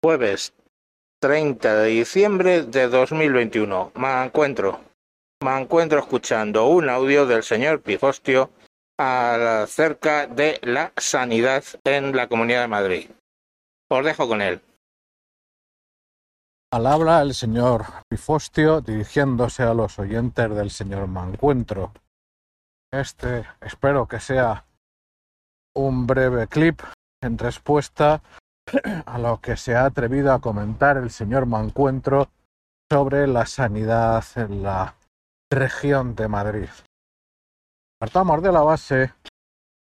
Jueves 30 de diciembre de 2021. Me encuentro. Me encuentro escuchando un audio del señor Pifostio acerca de la sanidad en la Comunidad de Madrid. Os dejo con él. Al habla el señor Pifostio dirigiéndose a los oyentes del señor Mancuentro. Este espero que sea un breve clip en respuesta a lo que se ha atrevido a comentar el señor Mancuentro sobre la sanidad en la región de Madrid. Partamos de la base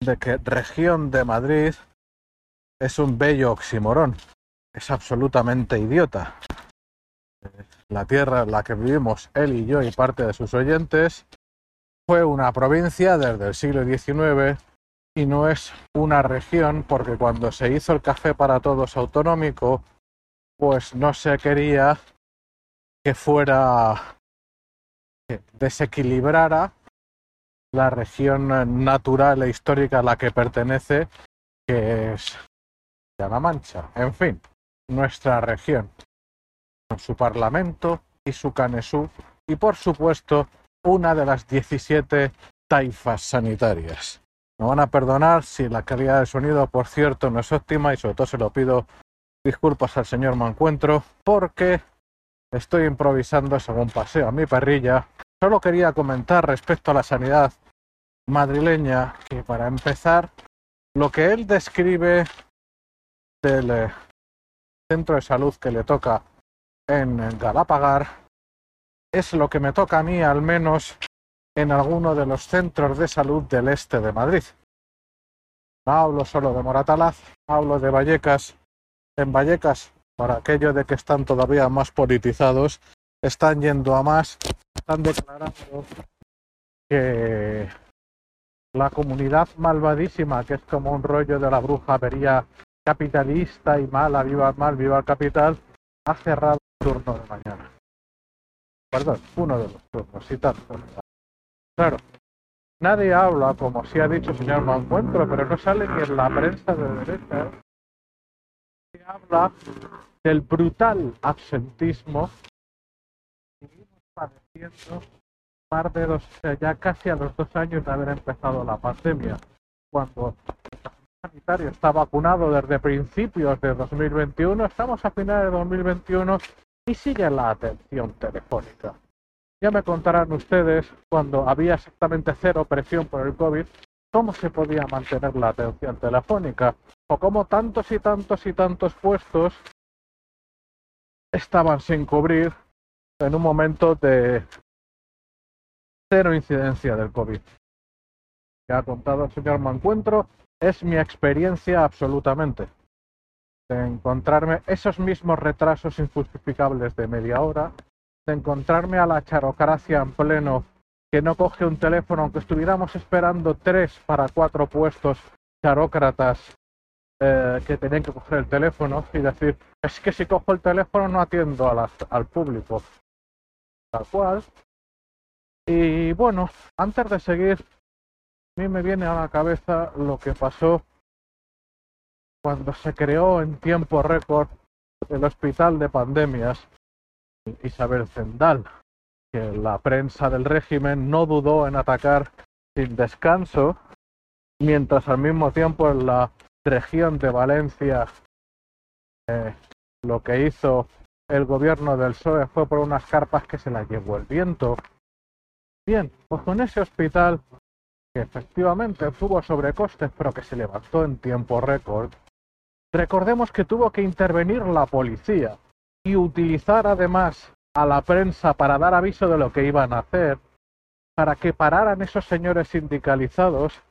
de que región de Madrid es un bello oximorón. Es absolutamente idiota. La tierra en la que vivimos él y yo y parte de sus oyentes fue una provincia desde el siglo XIX y no es una región porque cuando se hizo el café para todos autonómico, pues no se quería que fuera que desequilibrara la región natural e histórica a la que pertenece, que es la Mancha. En fin, nuestra región, con su parlamento y su canesú, y por supuesto una de las 17 taifas sanitarias. Me van a perdonar si la calidad del sonido, por cierto, no es óptima y sobre todo se lo pido disculpas al señor Mancuentro porque estoy improvisando según paseo a mi perrilla. Solo quería comentar respecto a la sanidad madrileña que para empezar lo que él describe del eh, centro de salud que le toca en Galapagar es lo que me toca a mí al menos en alguno de los centros de salud del este de Madrid. No hablo solo de Moratalaz, hablo de Vallecas. En Vallecas, para aquello de que están todavía más politizados, están yendo a más, están declarando que la comunidad malvadísima, que es como un rollo de la bruja vería capitalista y mala, viva mal, viva el capital, ha cerrado el turno de mañana. Perdón, uno de los turnos y tanto. Claro, nadie habla, como si ha dicho el señor Mancuentro, pero no sale ni en la prensa de derecha. Se habla del brutal absentismo que seguimos padeciendo de dos, ya casi a los dos años de haber empezado la pandemia, cuando sanitario está vacunado desde principios de 2021, estamos a finales de 2021 y sigue la atención telefónica. Ya me contarán ustedes, cuando había exactamente cero presión por el COVID, cómo se podía mantener la atención telefónica o cómo tantos y tantos y tantos puestos estaban sin cubrir en un momento de cero incidencia del COVID. Que ha contado el señor Mancuentro es mi experiencia absolutamente. De encontrarme esos mismos retrasos injustificables de media hora, de encontrarme a la charocracia en pleno que no coge un teléfono, aunque estuviéramos esperando tres para cuatro puestos charócratas eh, que tenían que coger el teléfono y decir, es que si cojo el teléfono no atiendo al público. Tal cual. Y bueno, antes de seguir, a mí me viene a la cabeza lo que pasó cuando se creó en tiempo récord el hospital de pandemias Isabel Zendal, que la prensa del régimen no dudó en atacar sin descanso, mientras al mismo tiempo en la región de Valencia eh, lo que hizo el gobierno del PSOE fue por unas carpas que se las llevó el viento. Bien, pues con ese hospital, que efectivamente tuvo sobrecostes, pero que se levantó en tiempo récord, recordemos que tuvo que intervenir la policía y utilizar además a la prensa para dar aviso de lo que iban a hacer, para que pararan esos señores sindicalizados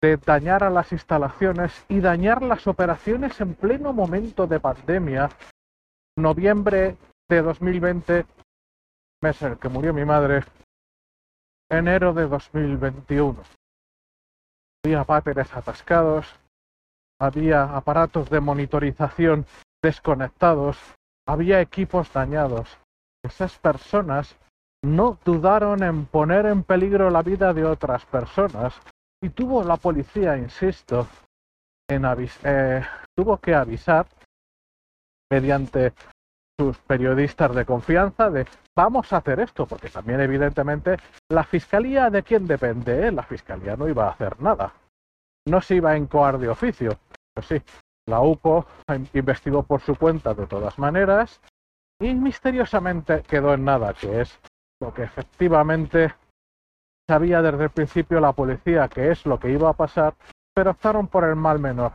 de dañar a las instalaciones y dañar las operaciones en pleno momento de pandemia. Noviembre de 2020, mes en el que murió mi madre, enero de 2021. Había váteres atascados, había aparatos de monitorización desconectados, había equipos dañados. Esas personas no dudaron en poner en peligro la vida de otras personas y tuvo la policía, insisto, en eh, tuvo que avisar mediante sus periodistas de confianza de vamos a hacer esto, porque también evidentemente la fiscalía de quién depende, la fiscalía no iba a hacer nada, no se iba a encoar de oficio, pues sí, la UCO investigó por su cuenta de todas maneras y misteriosamente quedó en nada, que es lo que efectivamente sabía desde el principio la policía que es lo que iba a pasar, pero optaron por el mal menor.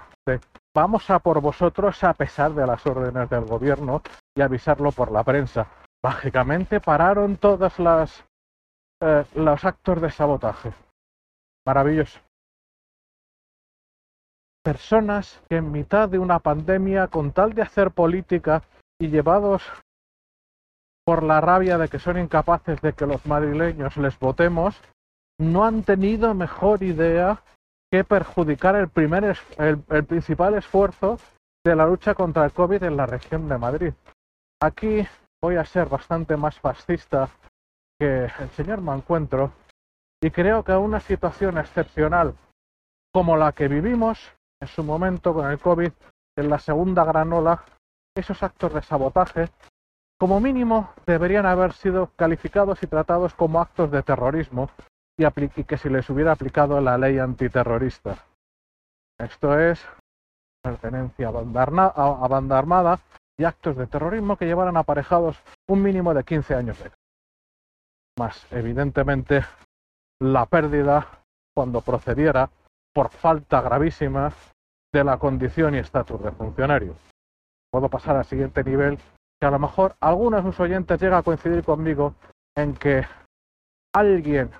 Vamos a por vosotros a pesar de las órdenes del gobierno y avisarlo por la prensa. Mágicamente pararon todos las, eh, los actos de sabotaje. Maravilloso. Personas que en mitad de una pandemia, con tal de hacer política y llevados por la rabia de que son incapaces de que los madrileños les votemos, no han tenido mejor idea que perjudicar el, primer, el, el principal esfuerzo de la lucha contra el COVID en la región de Madrid. Aquí voy a ser bastante más fascista que el señor Mancuentro y creo que una situación excepcional como la que vivimos en su momento con el COVID en la segunda gran ola, esos actos de sabotaje, como mínimo deberían haber sido calificados y tratados como actos de terrorismo y, que si les hubiera aplicado la ley antiterrorista. Esto es pertenencia a banda, armada y actos de terrorismo que llevaran aparejados un mínimo de 15 años de más evidentemente la pérdida cuando procediera por falta gravísima de la condición y estatus de funcionario. Puedo pasar al siguiente nivel, que a lo mejor algunos de sus oyentes llega a coincidir conmigo en que alguien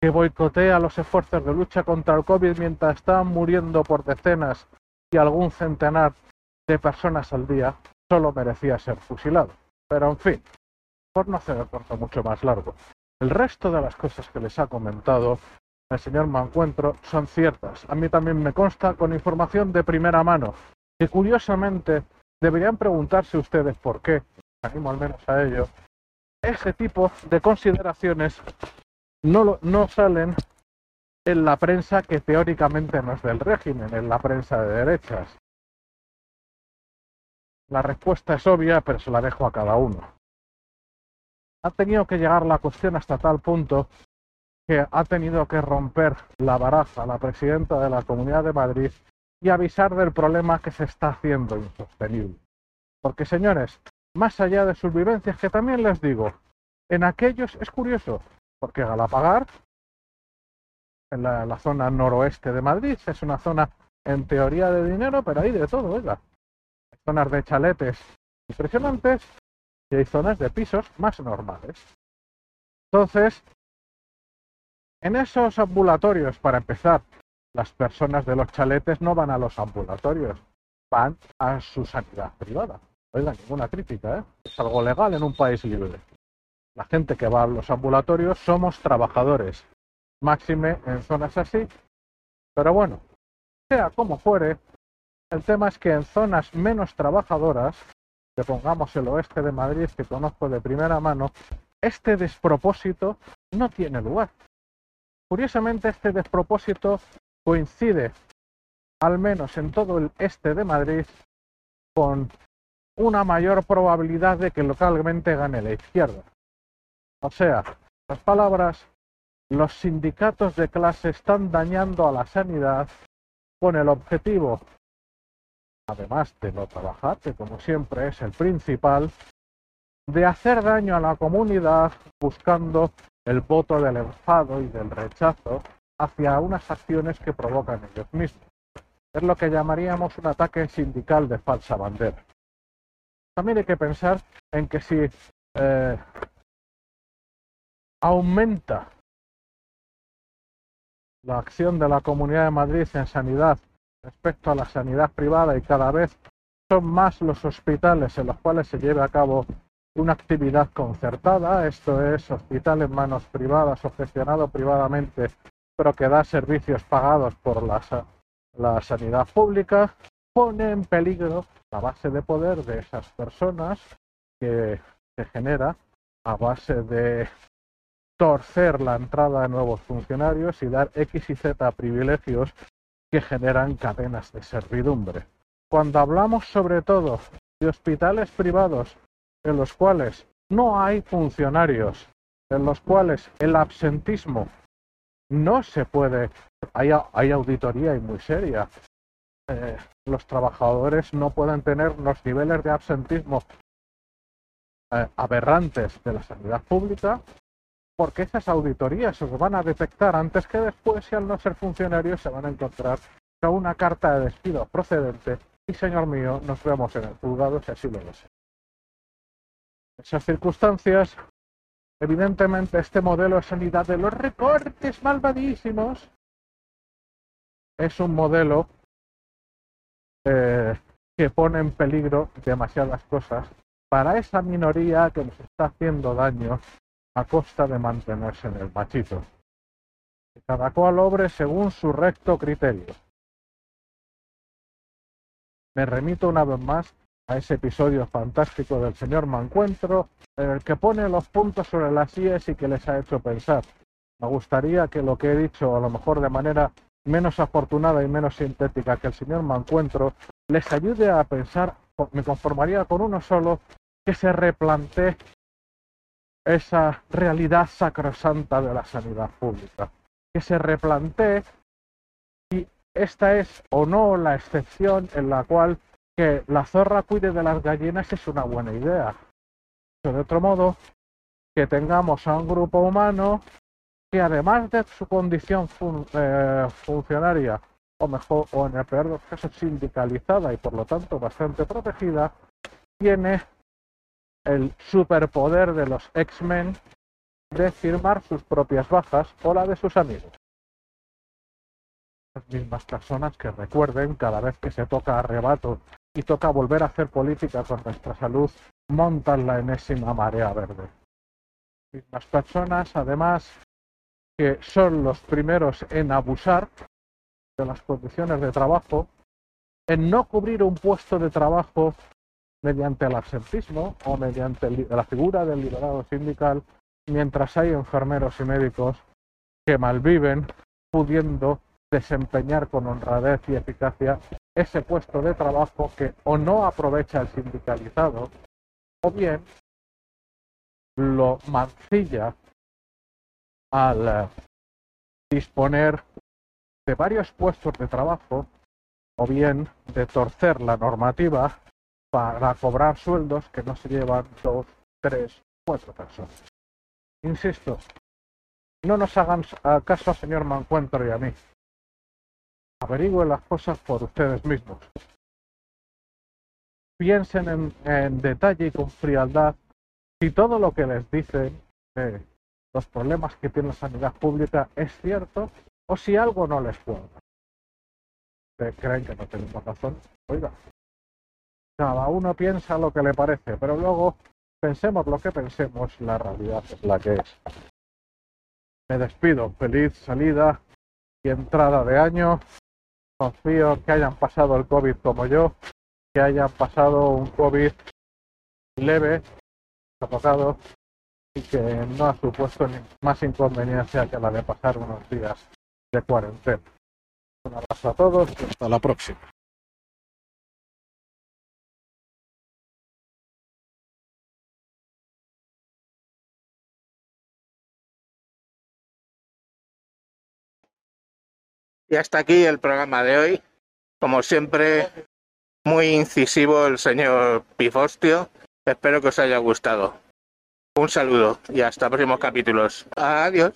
que boicotea los esfuerzos de lucha contra el COVID mientras están muriendo por decenas y algún centenar de personas al día, solo merecía ser fusilado. Pero en fin, por no hacer el corto mucho más largo, el resto de las cosas que les ha comentado el señor Mancuentro son ciertas. A mí también me consta con información de primera mano. Y curiosamente, deberían preguntarse ustedes por qué, animo al menos a ello, ese tipo de consideraciones no, no salen en la prensa que teóricamente no es del régimen, en la prensa de derechas. La respuesta es obvia, pero se la dejo a cada uno. Ha tenido que llegar la cuestión hasta tal punto que ha tenido que romper la baraja la presidenta de la Comunidad de Madrid y avisar del problema que se está haciendo insostenible. Porque, señores, más allá de sus vivencias, que también les digo, en aquellos es curioso, porque Galapagar, en la, zona noroeste de Madrid, es una zona en teoría de dinero, pero hay de todo, oiga. Hay zonas de chaletes impresionantes y hay zonas de pisos más normales. Entonces, en esos ambulatorios, para empezar, las personas de los chaletes no van a los ambulatorios, van a su sanidad privada. Oiga, ninguna crítica, ¿eh? Es algo legal en un país libre la gente que va a los ambulatorios somos trabajadores, máxime en zonas así. Pero bueno, sea como fuere, el tema es que en zonas menos trabajadoras, que pongamos el oeste de Madrid, que conozco de primera mano, este despropósito no tiene lugar. Curiosamente, este despropósito coincide, al menos en todo el este de Madrid, con una mayor probabilidad de que localmente gane la izquierda. O sea, las palabras, los sindicatos de clase están dañando a la sanidad con el objetivo, además de no trabajar, que como siempre es el principal, de hacer daño a la comunidad buscando el voto del enfado y del rechazo hacia unas acciones que provocan ellos mismos. Es lo que llamaríamos un ataque sindical de falsa bandera. También hay que pensar en que si eh, aumenta la acción de la Comunidad de Madrid en sanidad respecto a la sanidad privada y cada vez son más los hospitales en los cuales se lleve a cabo una actividad concertada, esto es hospital en manos privadas o gestionado privadamente, pero que da servicios pagados por la, la sanidad pública, pone en peligro la base de poder de esas personas que se genera a base de torcer la entrada de nuevos funcionarios y dar X y Z privilegios que generan cadenas de servidumbre. Cuando hablamos sobre todo de hospitales privados en los cuales no hay funcionarios, en los cuales el absentismo no se puede, hay, hay auditoría y muy seria. Eh, los trabajadores no pueden tener los niveles de absentismo eh, aberrantes de la sanidad pública porque esas auditorías se van a detectar antes que después y al no ser funcionarios se van a encontrar con una carta de despido procedente y señor mío, nos vemos en el juzgado si así lo desea. Esas circunstancias, evidentemente este modelo de sanidad de los recortes malvadísimos es un modelo eh, que pone en peligro demasiadas cosas para esa minoría que nos está haciendo daño a costa de mantenerse en el machito. cada cual obre según su recto criterio. Me remito una vez más a ese episodio fantástico del señor Mancuentro, en el que pone los puntos sobre las IES y que les ha hecho pensar. Me gustaría que lo que he dicho, a lo mejor de manera menos afortunada y menos sintética que el señor Mancuentro, les ayude a pensar, me conformaría con uno solo, que se replantee esa realidad sacrosanta de la sanidad pública, que se replantee esta es o no la excepción en la cual que la zorra cuide de las gallinas es una buena idea. de otro modo, que tengamos a un grupo humano que además de su condición eh, funcionaria, o mejor, o en el peor de los casos sindicalizada y por lo tanto bastante protegida, tiene el superpoder de los X-Men de firmar sus propias bajas o la de sus amigos las mismas personas que recuerden cada vez que se toca arrebato y toca volver a hacer política con nuestra salud, montan la enésima marea verde. Mismas personas, además, que son los primeros en abusar de las condiciones de trabajo, en no cubrir un puesto de trabajo mediante el absentismo o mediante la figura del liberado sindical, mientras hay enfermeros y médicos que malviven pudiendo desempeñar con honradez y eficacia ese puesto de trabajo que o no aprovecha el sindicalizado o bien lo mancilla al eh, disponer de varios puestos de trabajo o bien de torcer la normativa para cobrar sueldos que no se llevan dos, tres, cuatro personas. Insisto, no nos hagan caso, señor Mancuentro y a mí averigüen las cosas por ustedes mismos. Piensen en, detalle y con frialdad si todo lo que les dicen de los problemas que tiene la sanidad pública es cierto o si algo no les cuadra. ¿Creen que no tenemos razón? Oiga, cada uno piensa lo que le parece, pero luego pensemos lo que pensemos, la realidad es la que es. Me despido, feliz salida y entrada de año confío que hayan pasado el COVID como yo, que hayan pasado un COVID leve, tocado y que no ha supuesto más inconveniencia que la de pasar unos días de cuarentena. Un abrazo a todos y hasta la próxima. Y hasta aquí el programa de hoy. Como siempre, muy incisivo el señor Pifostio. Espero que os haya gustado. Un saludo y hasta próximos capítulos. Adiós.